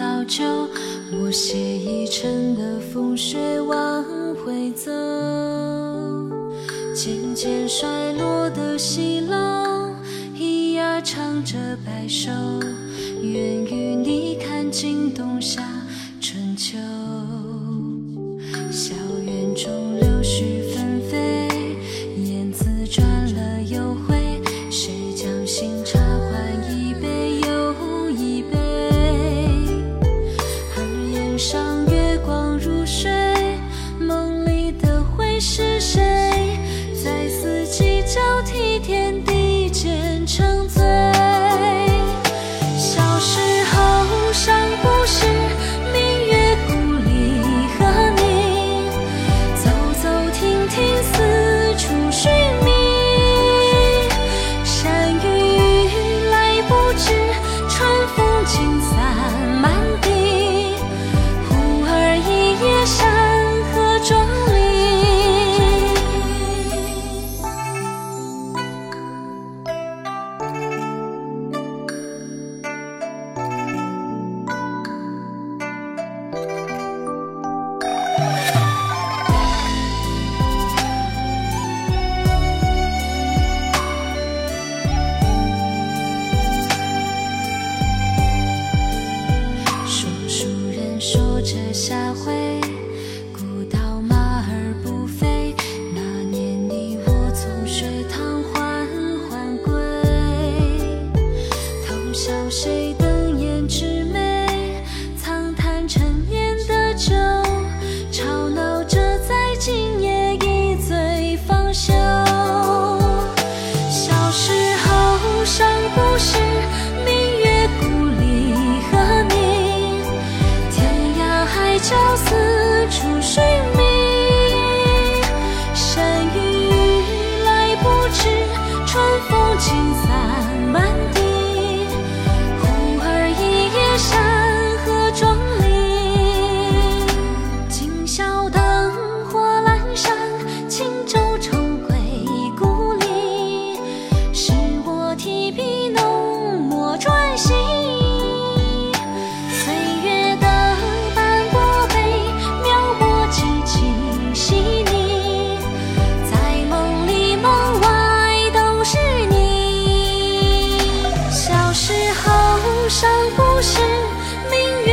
老旧，我写一程的风雪往回走，渐渐衰落的西楼，咿呀唱着白首，愿与你看尽冬夏。心酸笑谁瞪眼痴。上不是命运。